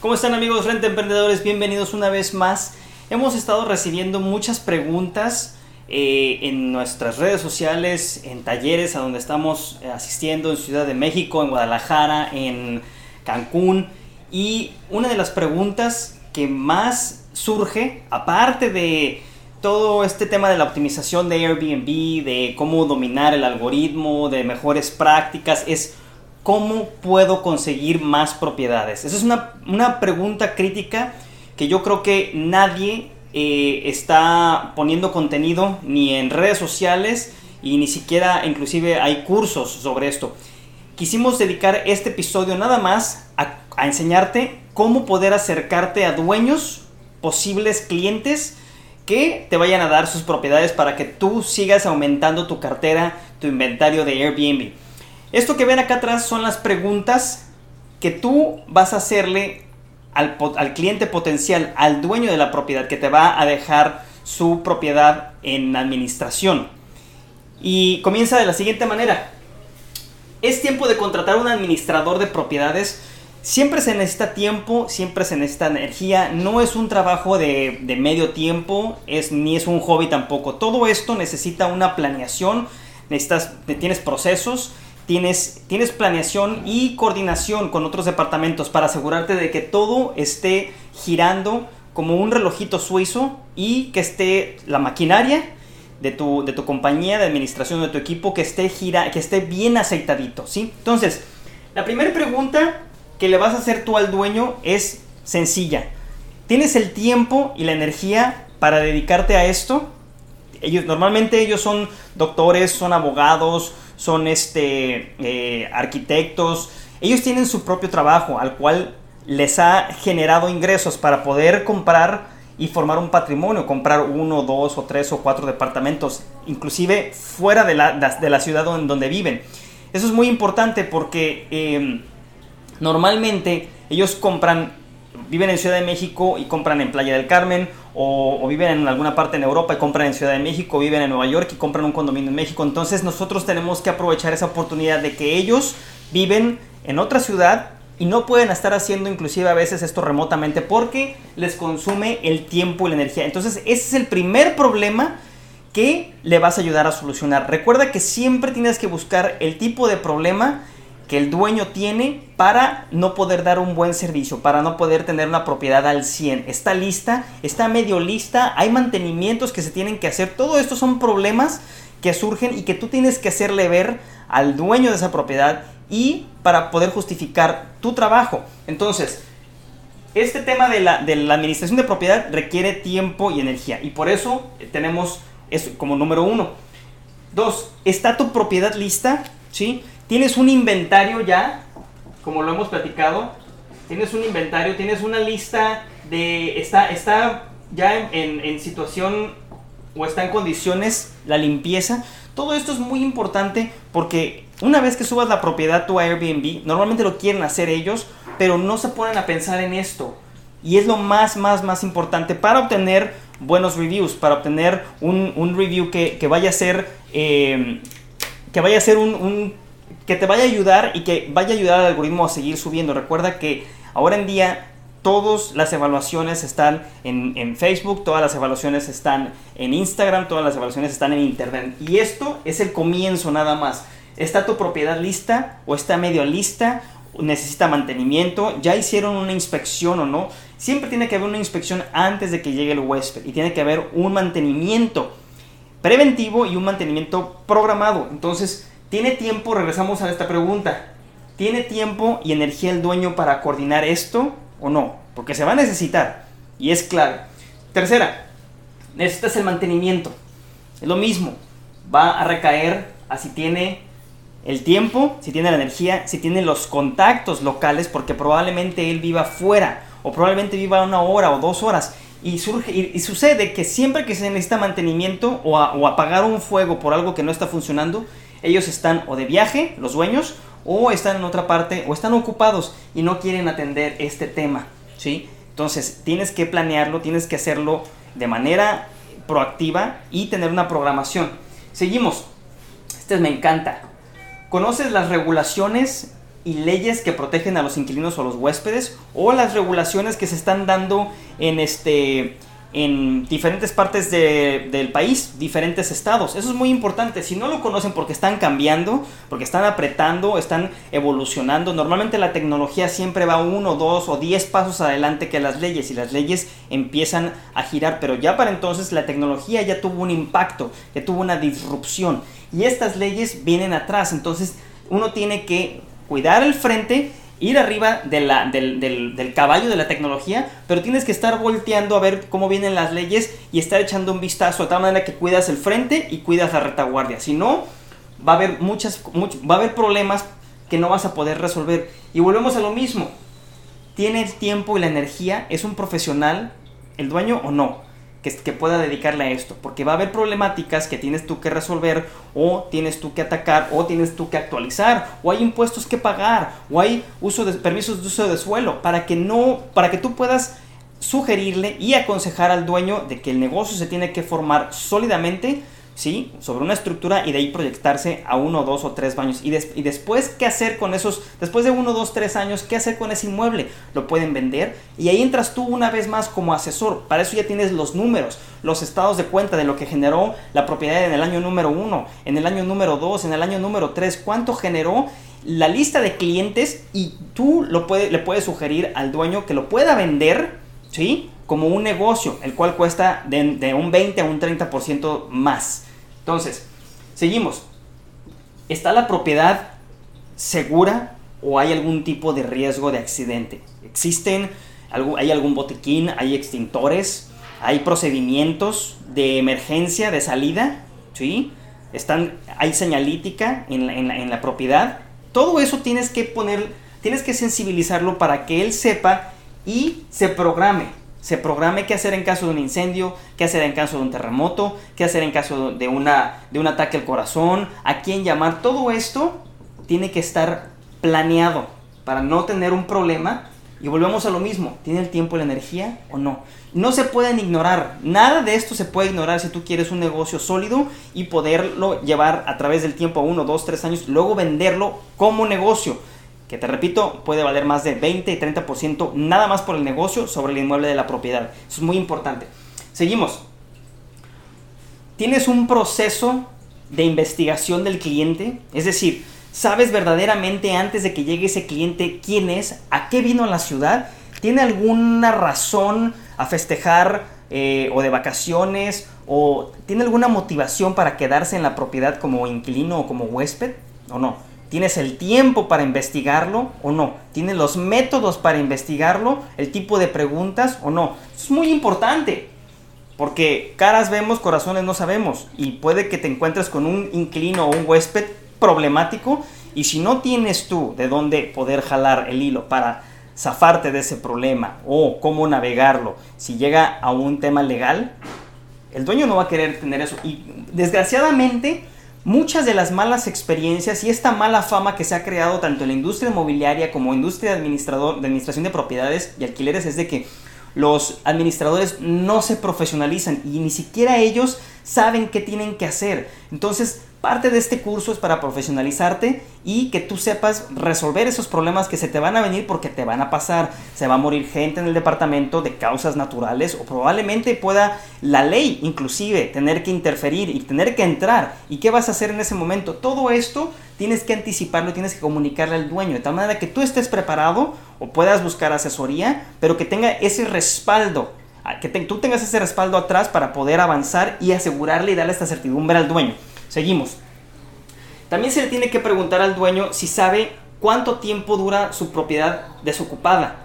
¿Cómo están amigos Renta Emprendedores? Bienvenidos una vez más. Hemos estado recibiendo muchas preguntas eh, en nuestras redes sociales, en talleres a donde estamos eh, asistiendo en Ciudad de México, en Guadalajara, en Cancún. Y una de las preguntas que más surge, aparte de todo este tema de la optimización de Airbnb, de cómo dominar el algoritmo, de mejores prácticas, es ¿cómo puedo conseguir más propiedades? Esa es una, pregunta crítica que yo creo que nadie eh, está poniendo contenido ni en redes sociales y ni siquiera inclusive hay cursos sobre esto. Quisimos dedicar este episodio nada más a, a enseñarte cómo poder acercarte a dueños, posibles clientes que te vayan a dar sus propiedades para que tú sigas aumentando tu cartera, tu inventario de Airbnb. Esto que ven acá atrás son las preguntas que tú vas a hacerle al, cliente potencial, al dueño de la propiedad que te va a dejar su propiedad en administración. Y comienza de la siguiente manera. Es tiempo de contratar un administrador de propiedades. Siempre se necesita tiempo, siempre se necesita energía. No es un trabajo de, medio tiempo, es, ni es un hobby tampoco. Todo esto necesita una planeación, necesitas, tienes procesos tienes, planeación y coordinación con otros departamentos para asegurarte de que todo esté girando como un relojito suizo y que esté la maquinaria de tu, de tu compañía de administración de tu equipo que esté gira, que esté bien aceitadito, ¿sí? Entonces, la primera pregunta que le vas a hacer tú al dueño es sencilla. ¿Tienes el tiempo y la energía para dedicarte a esto? Ellos normalmente ellos son doctores, son abogados, son este, eh, arquitectos, ellos tienen su propio trabajo al cual les ha generado ingresos para poder comprar y formar un patrimonio, comprar uno, dos o tres o cuatro departamentos, inclusive fuera de la, de la ciudad donde, viven. Eso es muy importante porque em, normalmente ellos compran, viven en Ciudad de México y compran en Playa del Carmen o, viven en alguna parte en Europa y compran en Ciudad de México, viven en Nueva York y compran un condominio en México. Entonces nosotros tenemos que aprovechar esa oportunidad de que ellos viven en otra ciudad y no pueden estar haciendo inclusive a veces esto remotamente porque les consume el tiempo y la energía. Entonces ese es el primer problema que le vas a ayudar a solucionar. Recuerda que siempre tienes que buscar el tipo de problema que el dueño tiene para no poder dar un buen servicio, para no poder tener una propiedad al 100. Está lista, está medio lista, hay mantenimientos que se tienen que hacer. Todo esto son problemas que surgen y que tú tienes que hacerle ver al dueño de esa propiedad y para poder justificar tu trabajo. Entonces, este tema de la, de la administración de propiedad requiere tiempo y energía y por eso tenemos eso como número uno. Dos, ¿está tu propiedad lista? ¿Sí? Tienes un inventario ya, como lo hemos platicado. Tienes un inventario, tienes una lista de... Está, está ya en, situación o está en condiciones la limpieza. Todo esto es muy importante porque una vez que subas la propiedad tu Airbnb, normalmente lo quieren hacer ellos, pero no se ponen a pensar en esto. Y es lo más, más, más importante para obtener buenos reviews, para obtener un, review que, vaya a ser, eh, que vaya a ser un que te vaya a ayudar y que vaya a ayudar al algoritmo a seguir subiendo. Recuerda que ahora en día todas las evaluaciones están en, Facebook, todas las evaluaciones están en Instagram, todas las evaluaciones están en Internet. Y esto es el comienzo nada más. ¿Está tu propiedad lista o está medio lista? ¿Necesita mantenimiento? ¿Ya hicieron una inspección o no? Siempre tiene que haber una inspección antes de que llegue el huésped y tiene que haber un mantenimiento preventivo y un mantenimiento programado. Entonces, ¿Tiene tiempo? Regresamos a esta pregunta. ¿Tiene tiempo y energía el dueño para coordinar esto o no? Porque se va a necesitar y es clave. Tercera, necesitas el mantenimiento. Es lo mismo. Va a recaer a si tiene el tiempo, si tiene la energía, si tiene los contactos locales, porque probablemente él viva fuera o probablemente viva una hora o dos horas. Y, surge, y, sucede que siempre que se necesita mantenimiento o, o apagar un fuego por algo que no está funcionando, ellos están o de viaje, los dueños, o están en otra parte, o están ocupados y no quieren atender este tema, ¿sí? Entonces, tienes que planearlo, tienes que hacerlo de manera proactiva y tener una programación. Seguimos. Este me encanta. ¿Conoces las regulaciones y leyes que protegen a los inquilinos o los huéspedes o las regulaciones que se están dando en este en diferentes partes del país, diferentes estados. Eso es muy importante. Si no lo conocen porque están cambiando, porque están apretando, están evolucionando, normalmente la tecnología siempre va uno, dos o diez pasos adelante que las leyes y las leyes empiezan a girar, pero ya para entonces la tecnología ya tuvo un impacto, ya tuvo una disrupción y estas leyes vienen atrás. Entonces uno tiene que cuidar el frente ir arriba de la, del, caballo de la tecnología, pero tienes que estar volteando a ver cómo vienen las leyes y estar echando un vistazo de tal manera que cuidas el frente y cuidas la retaguardia. Si no, va a haber muchas, va a haber problemas que no vas a poder resolver. Y volvemos a lo mismo. ¿Tiene el tiempo y la energía? ¿Es un profesional el dueño o no? Que, pueda dedicarle a esto, porque va a haber problemáticas que tienes tú que resolver o tienes tú que atacar o tienes tú que actualizar o hay impuestos que pagar o hay uso de permisos de uso de suelo para que no para que tú puedas sugerirle y aconsejar al dueño de que el negocio se tiene que formar sólidamente ¿sí? Sobre una estructura y de ahí proyectarse a uno, dos o tres años. Y, y, después, ¿qué hacer con esos? Después de uno, dos, tres años, ¿qué hacer con ese inmueble? Lo pueden vender y ahí entras tú una vez más como asesor. Para eso ya tienes los números, los estados de cuenta de lo que generó la propiedad en el año número uno, en el año número dos, en el año número tres, cuánto generó la lista de clientes y tú lo puede, le puedes sugerir al dueño que lo pueda vender, ¿sí? Como un negocio, el cual cuesta de, de un 20 a un 30% más. Entonces, seguimos. ¿Está la propiedad segura o hay algún tipo de riesgo de accidente? ¿Existen, hay algún botiquín, hay extintores, hay procedimientos de emergencia, de salida? ¿Sí? Están, hay señalítica en en la propiedad. Todo eso tienes que poner, tienes que sensibilizarlo para que él sepa y se programe se programe qué hacer en caso de un incendio, qué hacer en caso de un terremoto, qué hacer en caso de, una, de un ataque al corazón, a quién llamar. Todo esto tiene que estar planeado para no tener un problema. Y volvemos a lo mismo, ¿tiene el tiempo y la energía o no? No se pueden ignorar, nada de esto se puede ignorar si tú quieres un negocio sólido y poderlo llevar a través del tiempo a uno, dos, tres años, luego venderlo como negocio que te repito, puede valer más de 20 y 30% nada más por el negocio sobre el inmueble de la propiedad. Es muy importante. Seguimos. Tienes un proceso de investigación del cliente, es decir, sabes verdaderamente antes de que llegue ese cliente quién es, a qué vino a la ciudad, tiene alguna razón a festejar eh, o de vacaciones o tiene alguna motivación para quedarse en la propiedad como inquilino o como huésped o no. ¿Tienes el tiempo para investigarlo o no? ¿Tienes los métodos para investigarlo? ¿El tipo de preguntas o no? es muy importante. Porque caras vemos, corazones no sabemos. Y puede que te encuentres con un inquilino o un huésped problemático. Y si no tienes tú de dónde poder jalar el hilo para zafarte de ese problema o cómo navegarlo, si llega a un tema legal, el dueño no va a querer tener eso. Y desgraciadamente muchas de las malas experiencias y esta mala fama que se ha creado tanto en la industria inmobiliaria como industria de, administrador, de administración de propiedades y alquileres es de que los administradores no se profesionalizan y ni siquiera ellos saben qué tienen que hacer. Entonces, Parte de este curso es para profesionalizarte y que tú sepas resolver esos problemas que se te van a venir porque te van a pasar. Se va a morir gente en el departamento de causas naturales o probablemente pueda la ley inclusive tener que interferir y tener que entrar. ¿Y qué vas a hacer en ese momento? Todo esto tienes que anticiparlo, tienes que comunicarle al dueño de tal manera que tú estés preparado o puedas buscar asesoría, pero que tenga ese respaldo que tú tengas ese respaldo atrás para poder avanzar y asegurarle y darle esta certidumbre al dueño. Seguimos. También se le tiene que preguntar al dueño si sabe cuánto tiempo dura su propiedad desocupada.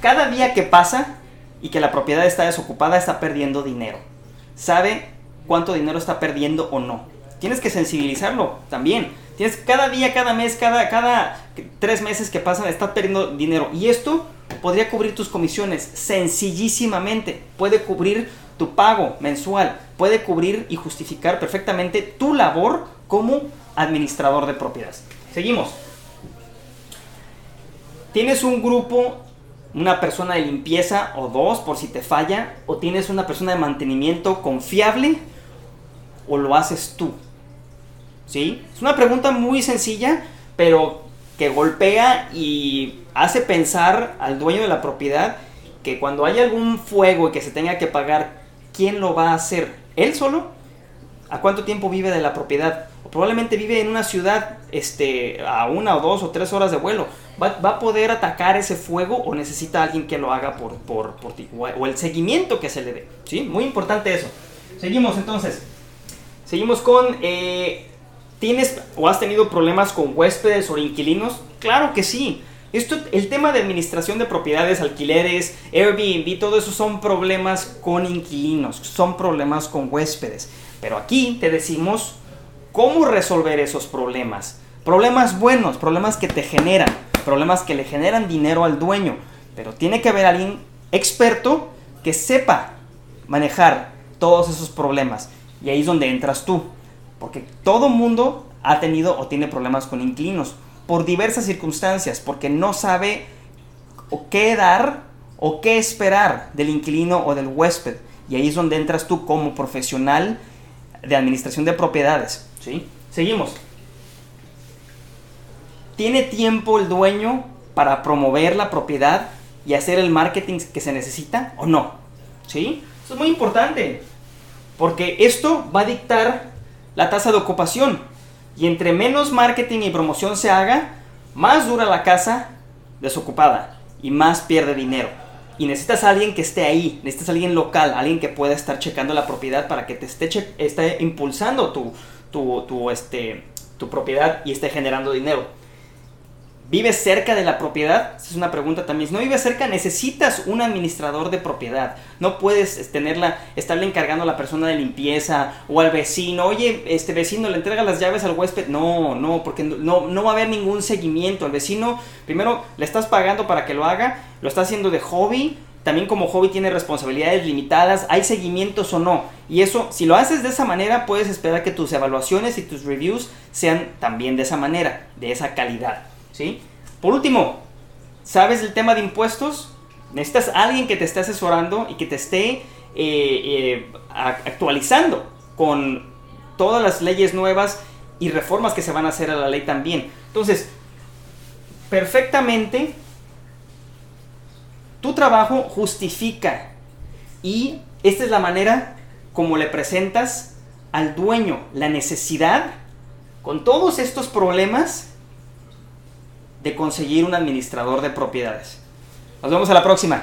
Cada día que pasa y que la propiedad está desocupada está perdiendo dinero. ¿Sabe cuánto dinero está perdiendo o no? Tienes que sensibilizarlo también. Tienes cada día, cada mes, cada, cada tres meses que pasan, está perdiendo dinero. Y esto podría cubrir tus comisiones sencillísimamente. Puede cubrir tu pago mensual puede cubrir y justificar perfectamente tu labor como administrador de propiedades. Seguimos. Tienes un grupo, una persona de limpieza o dos por si te falla, o tienes una persona de mantenimiento confiable o lo haces tú. ¿Sí? Es una pregunta muy sencilla, pero que golpea y hace pensar al dueño de la propiedad que cuando hay algún fuego y que se tenga que pagar, ¿quién lo va a hacer? ¿Él solo? ¿A cuánto tiempo vive de la propiedad? Probablemente vive en una ciudad este, a una o dos o tres horas de vuelo. ¿Va, a poder atacar ese fuego o necesita alguien que lo haga por, por, por ti? O el seguimiento que se le dé. ¿Sí? Muy importante eso. Seguimos entonces. Seguimos con... Eh, ¿Tienes o has tenido problemas con huéspedes o inquilinos? Claro que sí. Esto, el tema de administración de propiedades, alquileres, Airbnb, todo eso son problemas con inquilinos, son problemas con huéspedes. Pero aquí te decimos cómo resolver esos problemas. Problemas buenos, problemas que te generan, problemas que le generan dinero al dueño. Pero tiene que haber alguien experto que sepa manejar todos esos problemas. Y ahí es donde entras tú. Porque todo mundo ha tenido o tiene problemas con inquilinos por diversas circunstancias, porque no sabe o qué dar o qué esperar del inquilino o del huésped. Y ahí es donde entras tú como profesional de administración de propiedades. ¿sí? Seguimos. ¿Tiene tiempo el dueño para promover la propiedad y hacer el marketing que se necesita o no? ¿Sí? Eso es muy importante. Porque esto va a dictar la tasa de ocupación. Y entre menos marketing y promoción se haga, más dura la casa desocupada y más pierde dinero. Y necesitas a alguien que esté ahí, necesitas alguien local, alguien que pueda estar checando la propiedad para que te esté, esté impulsando tu, tu, este, tu propiedad y esté generando dinero. ¿Vives cerca de la propiedad? Esa es una pregunta también. Si no vives cerca, necesitas un administrador de propiedad. No puedes tenerla, estarle encargando a la persona de limpieza o al vecino. Oye, este vecino le entrega las llaves al huésped. No, no, porque no, no va a haber ningún seguimiento. Al vecino, primero le estás pagando para que lo haga, lo está haciendo de hobby. También como hobby tiene responsabilidades limitadas, hay seguimientos o no. Y eso, si lo haces de esa manera, puedes esperar que tus evaluaciones y tus reviews sean también de esa manera, de esa calidad. Por último, ¿sabes el tema de impuestos? Necesitas alguien que te esté asesorando y que te esté eh, eh, actualizando con todas las leyes nuevas y reformas que se van a hacer a la ley también. Entonces, perfectamente, tu trabajo justifica y esta es la manera como le presentas al dueño la necesidad con todos estos problemas de conseguir un administrador de propiedades. Nos vemos a la próxima.